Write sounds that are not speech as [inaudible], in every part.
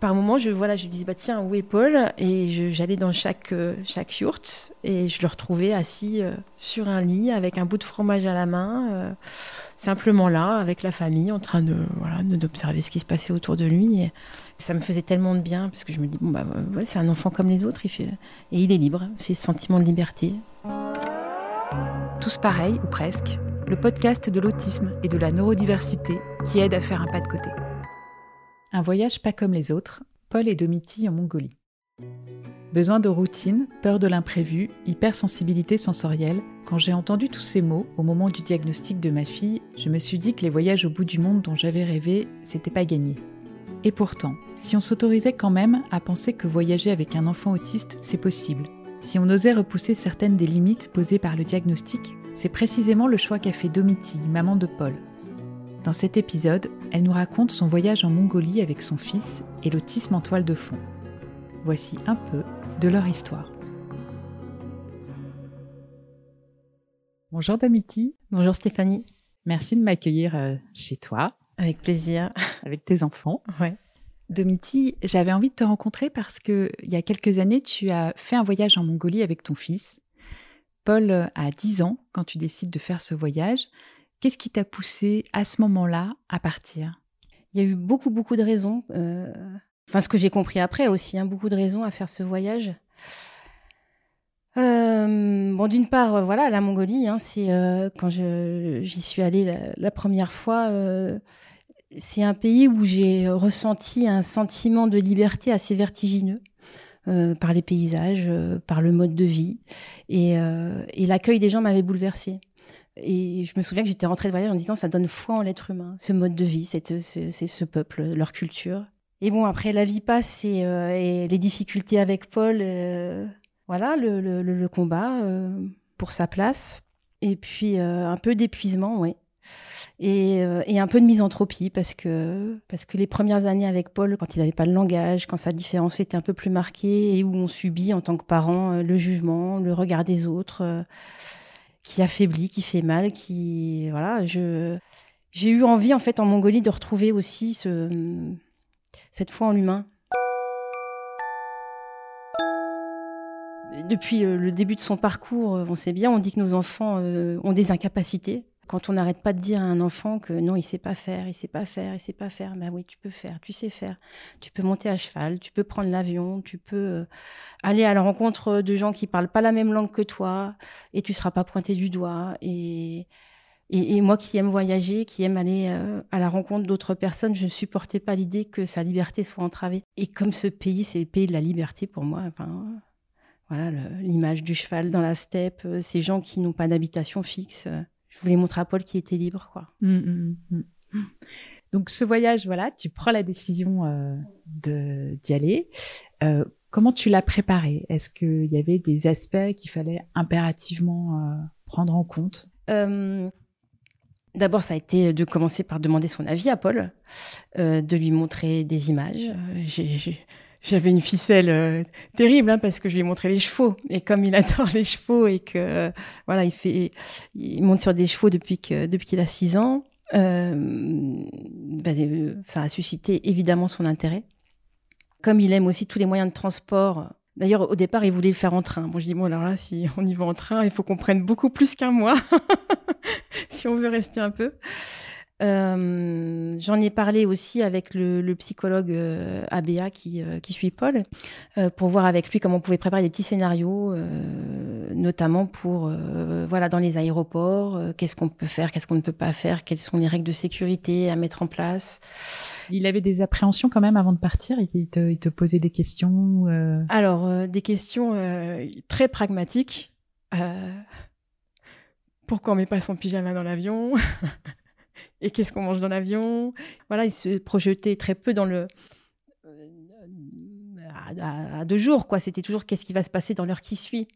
par moment, je, voilà, je disais, bah, tiens, où est Paul? Et j'allais dans chaque, euh, chaque et je le retrouvais assis euh, sur un lit avec un bout de fromage à la main, euh, simplement là, avec la famille, en train de voilà, d'observer ce qui se passait autour de lui. Ça me faisait tellement de bien parce que je me dis, bon, bah, c'est un enfant comme les autres et il est libre, c'est ce sentiment de liberté. Tous pareils, ou presque, le podcast de l'autisme et de la neurodiversité qui aide à faire un pas de côté. Un voyage pas comme les autres, Paul et Domiti en Mongolie. Besoin de routine, peur de l'imprévu, hypersensibilité sensorielle. Quand j'ai entendu tous ces mots au moment du diagnostic de ma fille, je me suis dit que les voyages au bout du monde dont j'avais rêvé, c'était pas gagné. Et pourtant, si on s'autorisait quand même à penser que voyager avec un enfant autiste, c'est possible, si on osait repousser certaines des limites posées par le diagnostic, c'est précisément le choix qu'a fait Domiti, maman de Paul, dans cet épisode, elle nous raconte son voyage en Mongolie avec son fils et l'autisme en toile de fond. Voici un peu de leur histoire. Bonjour Damiti. Bonjour Stéphanie. Merci de m'accueillir euh, chez toi. Avec plaisir. Avec tes enfants. Ouais. Domiti, j'avais envie de te rencontrer parce que il y a quelques années, tu as fait un voyage en Mongolie avec ton fils. Paul a 10 ans quand tu décides de faire ce voyage. Qu'est-ce qui t'a poussé à ce moment-là à partir? Il y a eu beaucoup, beaucoup de raisons. Euh, enfin, ce que j'ai compris après aussi, hein, beaucoup de raisons à faire ce voyage. Euh, bon, d'une part, euh, voilà, la Mongolie, hein, quand j'y suis allée la, première fois, c'est un pays où j'ai ressenti un sentiment de liberté assez vertigineux. par les paysages, par le mode de vie. Et, et l'accueil des gens m'avait bouleversée. Et je me souviens que j'étais rentrée de voyage en disant ça donne foi en l'être humain, ce mode de vie, c'est ce, peuple, leur culture. Et bon, après la vie passe et, euh, les difficultés avec Paul, euh, voilà, le, combat euh, pour sa place. Et puis un peu d'épuisement, oui. Et, et, un peu de misanthropie parce que, parce que les premières années avec Paul, quand il n'avait pas le langage, quand sa différence était un peu plus marquée et où on subit en tant que parent le jugement, le regard des autres qui affaiblit, qui fait mal, qui voilà, j'ai eu envie en fait en Mongolie de retrouver aussi ce cette foi en l'humain. Depuis le début de son parcours, on sait bien, on dit que nos enfants euh, ont des incapacités. Quand on n'arrête pas de dire à un enfant que non, il sait pas faire, il sait pas faire, il sait pas faire, ben oui, tu peux faire, tu sais faire. Tu peux monter à cheval, tu peux prendre l'avion, tu peux euh, aller à la rencontre de gens qui parlent pas la même langue que toi et tu seras pas pointé du doigt. Et, et, moi qui aime voyager, qui aime aller euh, à la rencontre d'autres personnes, je ne supportais pas l'idée que sa liberté soit entravée. Et comme ce pays, c'est le pays de la liberté pour moi, enfin, voilà, l'image du cheval dans la steppe, euh, ces gens qui n'ont pas d'habitation fixe je voulais montrer à Paul qu'il était libre, quoi. Mmh, mmh, mmh, Donc ce voyage, voilà, tu prends la décision euh, de d'y aller. Euh, comment tu l'as préparé? Est-ce qu'il y avait des aspects qu'il fallait impérativement euh, prendre en compte? D'abord, ça a été de commencer par demander son avis à Paul, de lui montrer des images. J'ai j'avais une ficelle euh, terrible hein, parce que je lui ai montré les chevaux et comme il [laughs] adore les chevaux et que euh, voilà il fait il monte sur des chevaux depuis que depuis qu'il a six ans euh, bah, ça a suscité évidemment son intérêt comme il aime aussi tous les moyens de transport D'ailleurs, au départ, il voulait le faire en train. Bon, je dis, bon, alors là, si on y va en train, il faut qu'on prenne beaucoup plus qu'un mois, [laughs] si on veut rester un peu. Euh, J'en ai parlé aussi avec le, le psychologue euh, ABA qui, euh, qui suit Paul euh, pour voir avec lui comment on pouvait préparer des petits scénarios, notamment pour voilà dans les aéroports, qu'est-ce qu'on peut faire, qu'est-ce qu'on ne peut pas faire, quelles sont les règles de sécurité à mettre en place. Il avait des appréhensions quand même avant de partir. Il te, il te posait des questions. Alors des questions très pragmatiques. pourquoi on met pas son pyjama dans l'avion? [laughs] [laughs] et qu'est-ce qu'on mange dans l'avion? Voilà, il se projetait très peu dans le euh, à, deux jours, quoi. C'était toujours qu'est-ce qui va se passer dans l'heure qui suit.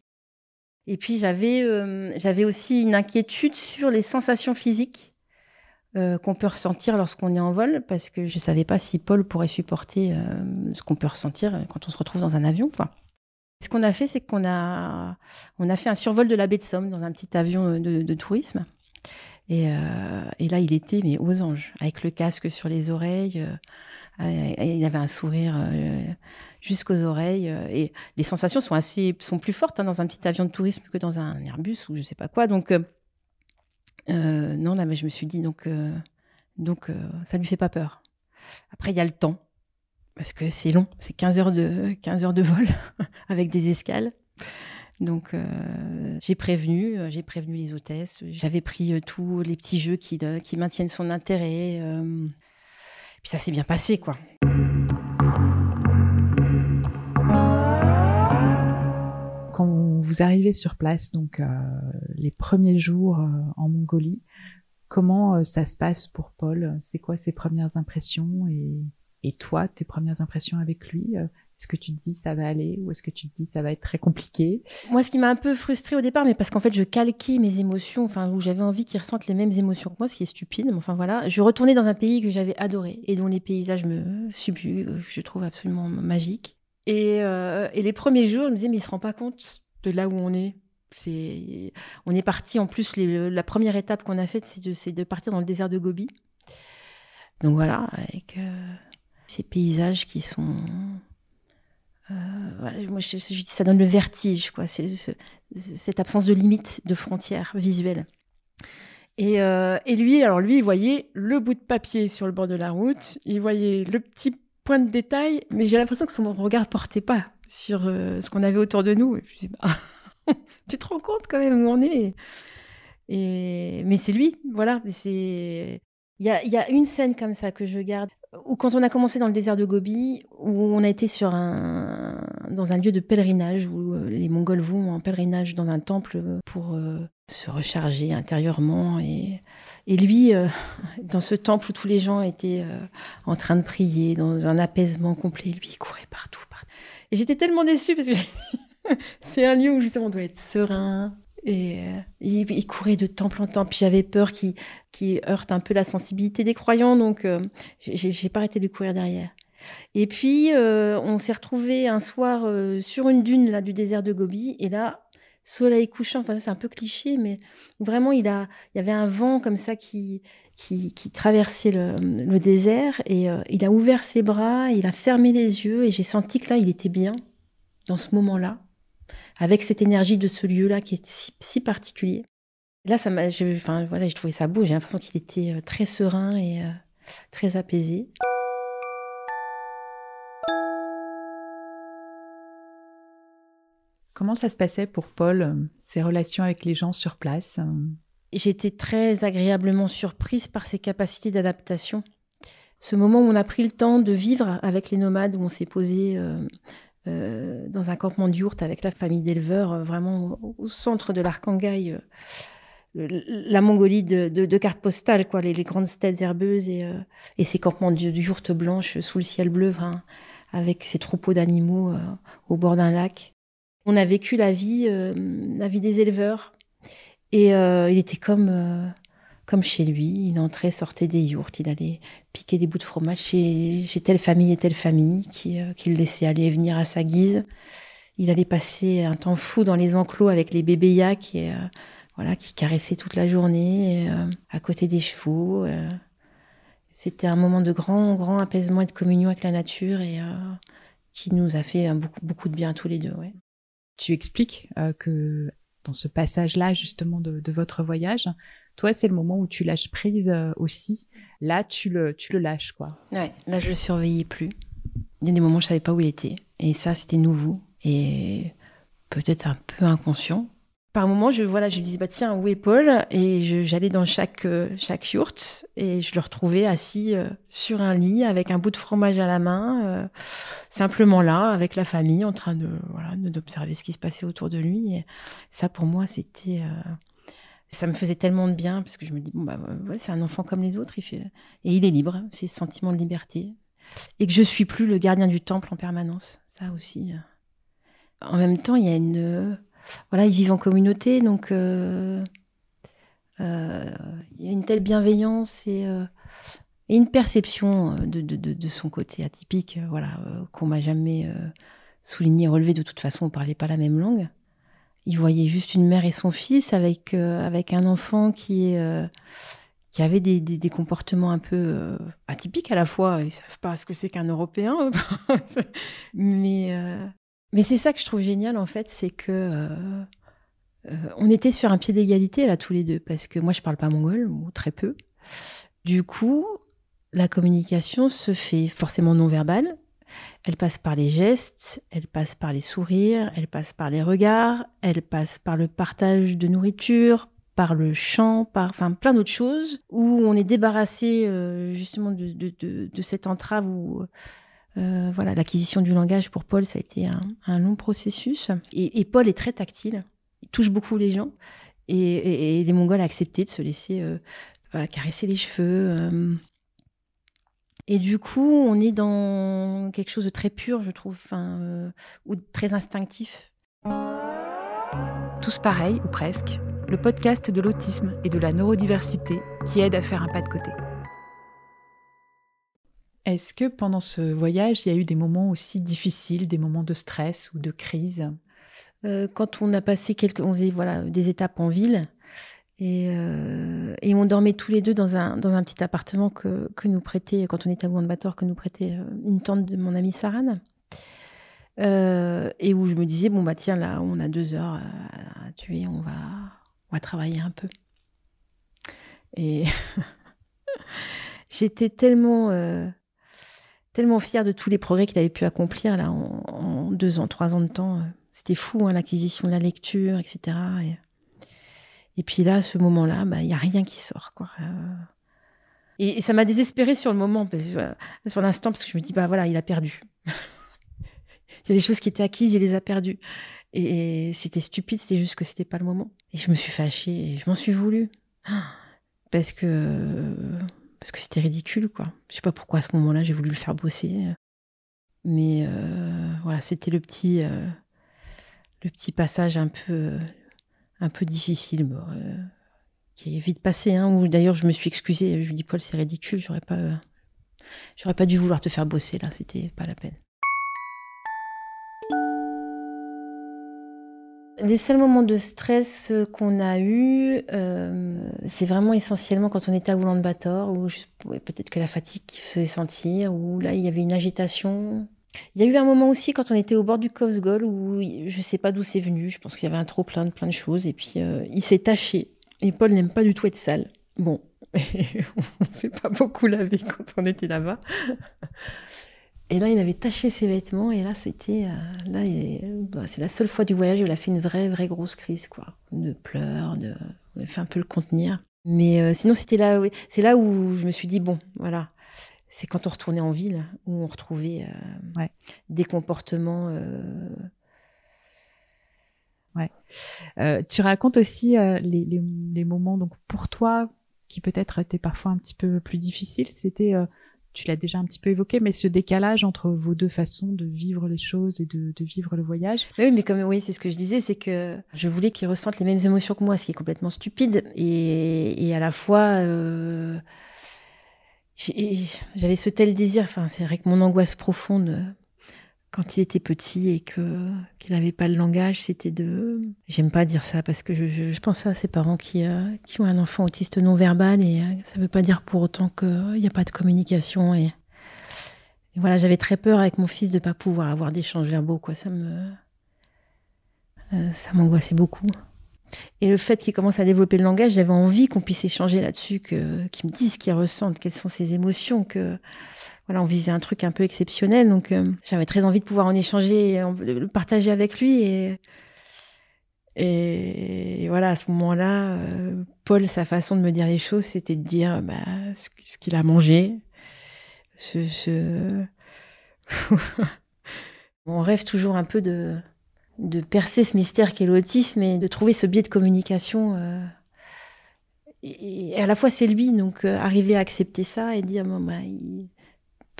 Et puis j'avais euh, j'avais aussi une inquiétude sur les sensations physiques euh, qu'on peut ressentir lorsqu'on est en vol, parce que je savais pas si Paul pourrait supporter ce qu'on peut ressentir quand on se retrouve dans un avion, quoi. Ce qu'on a fait, c'est qu'on a on a fait un survol de la baie de Somme dans un petit avion de tourisme. Et, euh, et, là, il était mais aux anges, avec le casque sur les oreilles, euh, il avait un sourire jusqu'aux oreilles. et les sensations sont assez, sont plus fortes hein, dans un petit avion de tourisme que dans un Airbus ou je sais pas quoi. Donc non, là, mais je me suis dit donc donc ça lui fait pas peur. Après, il y a le temps parce que c'est long, c'est 15 heures de 15 heures de vol [laughs] avec des escales. Donc euh, j'ai prévenu, euh, j'ai prévenu les hôtesses. J'avais pris euh, tous les petits jeux qui, maintiennent son intérêt. puis ça s'est bien passé, quoi. Quand vous arrivez sur place, donc les premiers jours en Mongolie, comment ça se passe pour Paul? C'est quoi ses premières impressions? Et toi, tes premières impressions avec lui est-ce que tu te dis ça va aller ou est-ce que tu te dis ça va être très compliqué? Moi, ce qui m'a un peu frustrée au départ, mais parce qu'en fait, je calquais mes émotions, enfin, où j'avais envie qu'ils ressentent les mêmes émotions que moi, ce qui est stupide. Mais enfin, voilà. Je retournais dans un pays que j'avais adoré et dont les paysages me subjuguent, je trouve absolument magiques. Et, euh, et, les premiers jours, je me disais, mais il se rend pas compte de là où on est. C'est, on est parti en plus. la première étape qu'on a faite, c'est de, de, partir dans le désert de Gobi. Donc voilà, avec euh, ces paysages qui sont euh, moi, je, ça donne le vertige, quoi. C'est cette absence de limite, de frontières visuelles. Et, euh, et, lui, alors lui, il voyait le bout de papier sur le bord de la route, il voyait le petit point de détail, mais j'ai l'impression que son regard portait pas sur euh, ce qu'on avait autour de nous. Et je dis, bah, [laughs] tu te rends compte quand même où on est et, Mais c'est lui, voilà. Il y a, y a, une scène comme ça que je garde ou quand on a commencé dans le désert de Gobi, où on a été sur un, dans un lieu de pèlerinage, où euh, les Mongols vont en pèlerinage dans un temple pour euh, se recharger intérieurement. Et, et lui, euh, [laughs] dans ce temple où tous les gens étaient en train de prier, dans un apaisement complet, lui, il courait partout. partout. Et j'étais tellement déçue parce que [laughs] c'est un lieu où justement on doit être serein, et euh, il, courait de temple en temple. J'avais peur qu'il heurte un peu la sensibilité des croyants, donc euh, j'ai pas arrêté de courir derrière. Et puis, euh, on s'est retrouvé un soir sur une dune là du désert de Gobi, et là, soleil couchant. Enfin, c'est un peu cliché, mais vraiment, il a, il y avait un vent comme ça qui qui, traversait le, le, désert, et il a ouvert ses bras, il a fermé les yeux, et j'ai senti que là, il était bien dans ce moment-là avec cette énergie de ce lieu-là qui est si, particulier. Là, ça m'a, enfin voilà, j'ai trouvé ça beau. J'ai l'impression qu'il était euh, très serein et euh, très apaisé. Comment ça se passait pour Paul, euh, ses relations avec les gens sur place? J'ai été très agréablement surprise par ses capacités d'adaptation. Ce moment où on a pris le temps de vivre avec les nomades, où on s'est posé euh, dans un campement d'yourte avec la famille d'éleveurs, euh, vraiment au, centre de l'Arkhangaï, euh, la Mongolie de, de, cartes postales, quoi, les, grandes steppes herbeuses et, et ces campements d'yourte blanches sous le ciel bleu, avec ces troupeaux d'animaux au bord d'un lac. On a vécu la vie, la vie des éleveurs. Et il était comme comme chez lui. Il entrait, sortait des yourtes, il allait piquer des bouts de fromage chez, telle famille et telle famille qui, euh, le laissait aller et venir à sa guise. Il allait passer un temps fou dans les enclos avec les bébés yaks qui, euh, voilà, qui caressaient toute la journée euh, à côté des chevaux. C'était un moment de grand, grand apaisement et de communion avec la nature et qui nous a fait beaucoup, beaucoup de bien tous les deux. Tu expliques que dans ce passage-là, justement, de, votre voyage, toi, c'est le moment où tu lâches prise euh, aussi. Là, tu le, tu le lâches, quoi. Ouais, là, je le surveillais plus. Il y a des moments je savais pas où il était. Et ça, c'était nouveau. Et peut-être un peu inconscient. Par moments, je, voilà, je disais, bah, tiens, où est Paul? Et j'allais dans chaque, euh, chaque yourte et je le retrouvais assis euh, sur un lit avec un bout de fromage à la main, simplement là, avec la famille, en train de, voilà, d'observer ce qui se passait autour de lui. Et ça, pour moi, c'était ça me faisait tellement de bien parce que je me dis bon bah c'est un enfant comme les autres et il est libre c'est ce sentiment de liberté. Et que je suis plus le gardien du temple en permanence ça aussi euh. en même temps il y a une voilà ils vivent en communauté donc euh, euh, il y a une telle bienveillance et, une perception de, de, de, son côté atypique voilà qu'on m'a jamais souligné relevé. De toute façon on parlait pas la même langue il voyait juste une mère et son fils avec, euh, avec un enfant qui euh, qui avaient des, des, comportements un peu euh, atypiques à la fois. Ils savent pas ce que c'est qu'un Européen. [laughs] mais mais c'est ça que je trouve génial, en fait, c'est que on était sur un pied d'égalité, là, tous les deux, parce que moi, je parle pas mongol, ou très peu. Du coup, la communication se fait forcément non verbale. Elle passe par les gestes, elle passe par les sourires, elle passe par les regards, elle passe par le partage de nourriture, par le chant, par enfin plein d'autres choses où on est débarrassé euh, justement de, cette entrave où euh, voilà l'acquisition du langage pour Paul ça a été un, long processus et, Paul est très tactile, il touche beaucoup les gens et, les Mongols accepté de se laisser euh, caresser les cheveux. Et du coup, on est dans quelque chose de très pur, je trouve, enfin, ou très instinctif. Tous pareils, ou presque, le podcast de l'autisme et de la neurodiversité qui aide à faire un pas de côté. Est-ce que pendant ce voyage, il y a eu des moments aussi difficiles, des moments de stress ou de crise? Euh, Quand on a passé quelques, on faisait voilà des étapes en ville et, euh, et on dormait tous les deux dans un dans un petit appartement que, que nous prêtait quand on était à Ulaanbaatar que nous prêtait euh, une tante de mon amie Saran. et où je me disais bon bah tiens là on a deux heures à tuer on va on va travailler un peu. Et [laughs] j'étais tellement, euh, tellement fière de tous les progrès qu'il avait pu accomplir là en, deux ans, trois ans de temps. C'était fou, hein, l'acquisition de la lecture, etc. Et, puis là, à ce moment-là, bah, il n'y a rien qui sort. Quoi. Euh. Et, ça m'a désespérée sur le moment, parce sur l'instant, parce que je me dis, bah voilà, il a perdu. [laughs] il y a des choses qui étaient acquises, il les a perdues. Et, c'était stupide, c'était juste que c'était pas le moment. Et je me suis fâchée et je m'en suis voulu. [gasps] Parce que parce que c'était ridicule, quoi. Je sais pas pourquoi à ce moment-là j'ai voulu le faire bosser. Mais euh, voilà, c'était le petit euh, le petit passage un peu un peu difficile, euh, qui est vite passé. Hein, d'ailleurs je me suis excusée. Je lui dis Paul, c'est ridicule. J'aurais pas j'aurais pas dû vouloir te faire bosser là. C'était pas la peine. Les seuls moments de stress euh, qu'on a eu, euh, c'est vraiment essentiellement quand on était à Ulaanbaatar, ou peut-être que la fatigue qui faisait sentir, ou là il y avait une agitation. Il y a eu un moment aussi quand on était au bord du Kovsgol où je ne sais pas d'où c'est venu, je pense qu'il y avait un trop plein de plein de choses, et puis euh, il s'est taché. Et Paul n'aime pas du tout être sale. Bon, [laughs] on s'est pas beaucoup lavé quand on était là-bas. Et là, il avait taché ses vêtements et là, c'était euh, là, bah, c'est la seule fois du voyage où il a fait une vraie, vraie grosse crise, quoi, de pleurs, de, on a fait un peu le contenir. Mais euh, sinon, c'était là, c'est là où je me suis dit bon, voilà, c'est quand on retournait en ville où on retrouvait euh, des comportements. Ouais. tu racontes aussi les, les, les, moments donc pour toi qui peut-être étaient parfois un petit peu plus difficiles. C'était tu l'as déjà un petit peu évoqué, mais ce décalage entre vos deux façons de vivre les choses et de, vivre le voyage. Oui, mais comme oui, c'est ce que je disais, c'est que je voulais qu'il ressente les mêmes émotions que moi, ce qui est complètement stupide. Et, à la fois, euh, j'avais ce tel désir. Enfin, c'est vrai que mon angoisse profonde quand il était petit et que qu'il n'avait pas le langage, c'était de. J'aime pas dire ça parce que je, pense à ces parents qui euh, qui ont un enfant autiste non verbal et euh, ça veut pas dire pour autant qu'il n'y a pas de communication et, voilà, j'avais très peur avec mon fils de pas pouvoir avoir d'échanges verbaux quoi. Ça me euh, ça m'angoissait beaucoup. Et le fait qu'il commence à développer le langage, j'avais envie qu'on puisse échanger là-dessus, qu'il me dise ce qu'il ressent, quelles sont ses émotions, que voilà, on vivait un truc un peu exceptionnel, donc euh, j'avais très envie de pouvoir en échanger, et le partager avec lui. Et, voilà, à ce moment-là, euh, Paul, sa façon de me dire les choses, c'était de dire bah, ce, qu'il a mangé. Ce, [laughs] on rêve toujours un peu de, de percer ce mystère qu'est l'autisme et de trouver ce biais de communication. Euh, et, à la fois, c'est lui, donc arriver à accepter ça et dire bah,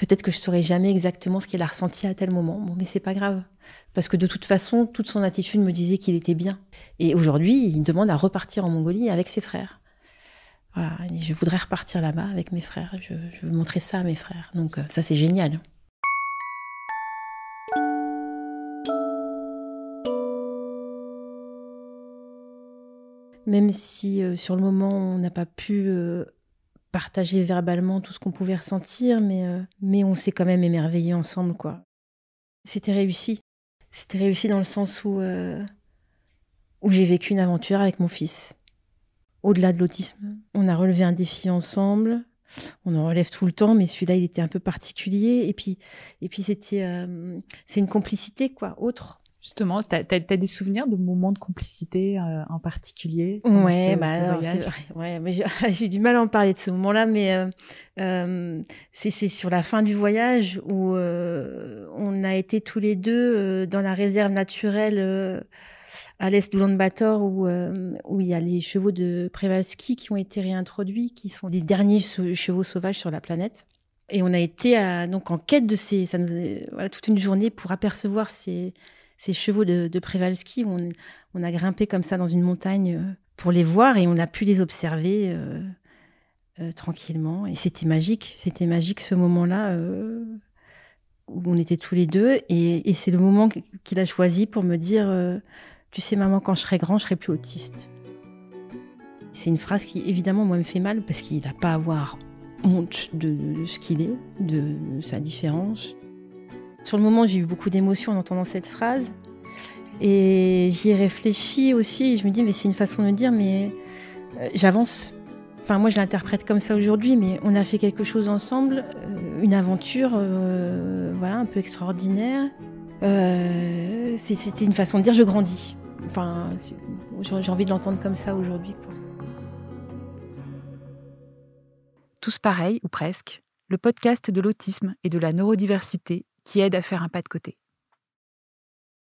Peut-être que je saurais jamais exactement ce qu'il a ressenti à tel moment. Bon, mais c'est pas grave. Parce que de toute façon, toute son attitude me disait qu'il était bien. Et aujourd'hui, il demande à repartir en Mongolie avec ses frères. Voilà. je voudrais repartir là-bas avec mes frères. Je, veux montrer ça à mes frères. Donc, euh, ça, c'est génial. Même si euh, sur le moment, on n'a pas pu euh, partagé verbalement tout ce qu'on pouvait ressentir, mais, euh, mais on s'est quand même émerveillé ensemble, quoi. C'était réussi. C'était réussi dans le sens où, où j'ai vécu une aventure avec mon fils. Au-delà de l'autisme, on a relevé un défi ensemble. On en relève tout le temps, mais celui-là, il était un peu particulier. Et puis, et puis c'était, c'est une complicité, quoi, autre. Justement, tu as, des souvenirs de moments de complicité euh, en particulier Ouais, bah, ouais, mais [laughs] j'ai du mal à en parler de ce moment-là, mais euh, euh c'est sur la fin du voyage où on a été tous les deux dans la réserve naturelle à l'est d'Oulan-Bator où, où il y a les chevaux de Przewalski qui ont été réintroduits, qui sont les derniers chevaux sauvages sur la planète. Et on a été donc en quête de ces, ça nous, voilà, toute une journée pour apercevoir ces ces chevaux de, de Przewalski. On, a grimpé comme ça dans une montagne euh, pour les voir et on a pu les observer euh, euh, tranquillement. Et c'était magique, c'était magique ce moment-là où on était tous les deux. Et, c'est le moment qu'il a choisi pour me dire, tu sais maman, quand je serai grand, je serai plus autiste. C'est une phrase qui évidemment moi me fait mal parce qu'il n'a pas à avoir honte de ce qu'il est, de sa différence. Sur le moment, j'ai eu beaucoup d'émotions en entendant cette phrase. Et j'y ai réfléchi aussi. je me dis, mais c'est une façon de dire, mais euh, j'avance. Enfin, moi, je l'interprète comme ça aujourd'hui, mais on a fait quelque chose ensemble, euh, une aventure, euh, voilà, un peu extraordinaire. C'était une façon de dire, je grandis. Enfin, j'ai envie de l'entendre comme ça aujourd'hui. Tous pareils, ou presque, le podcast de l'autisme et de la neurodiversité qui aide à faire un pas de côté.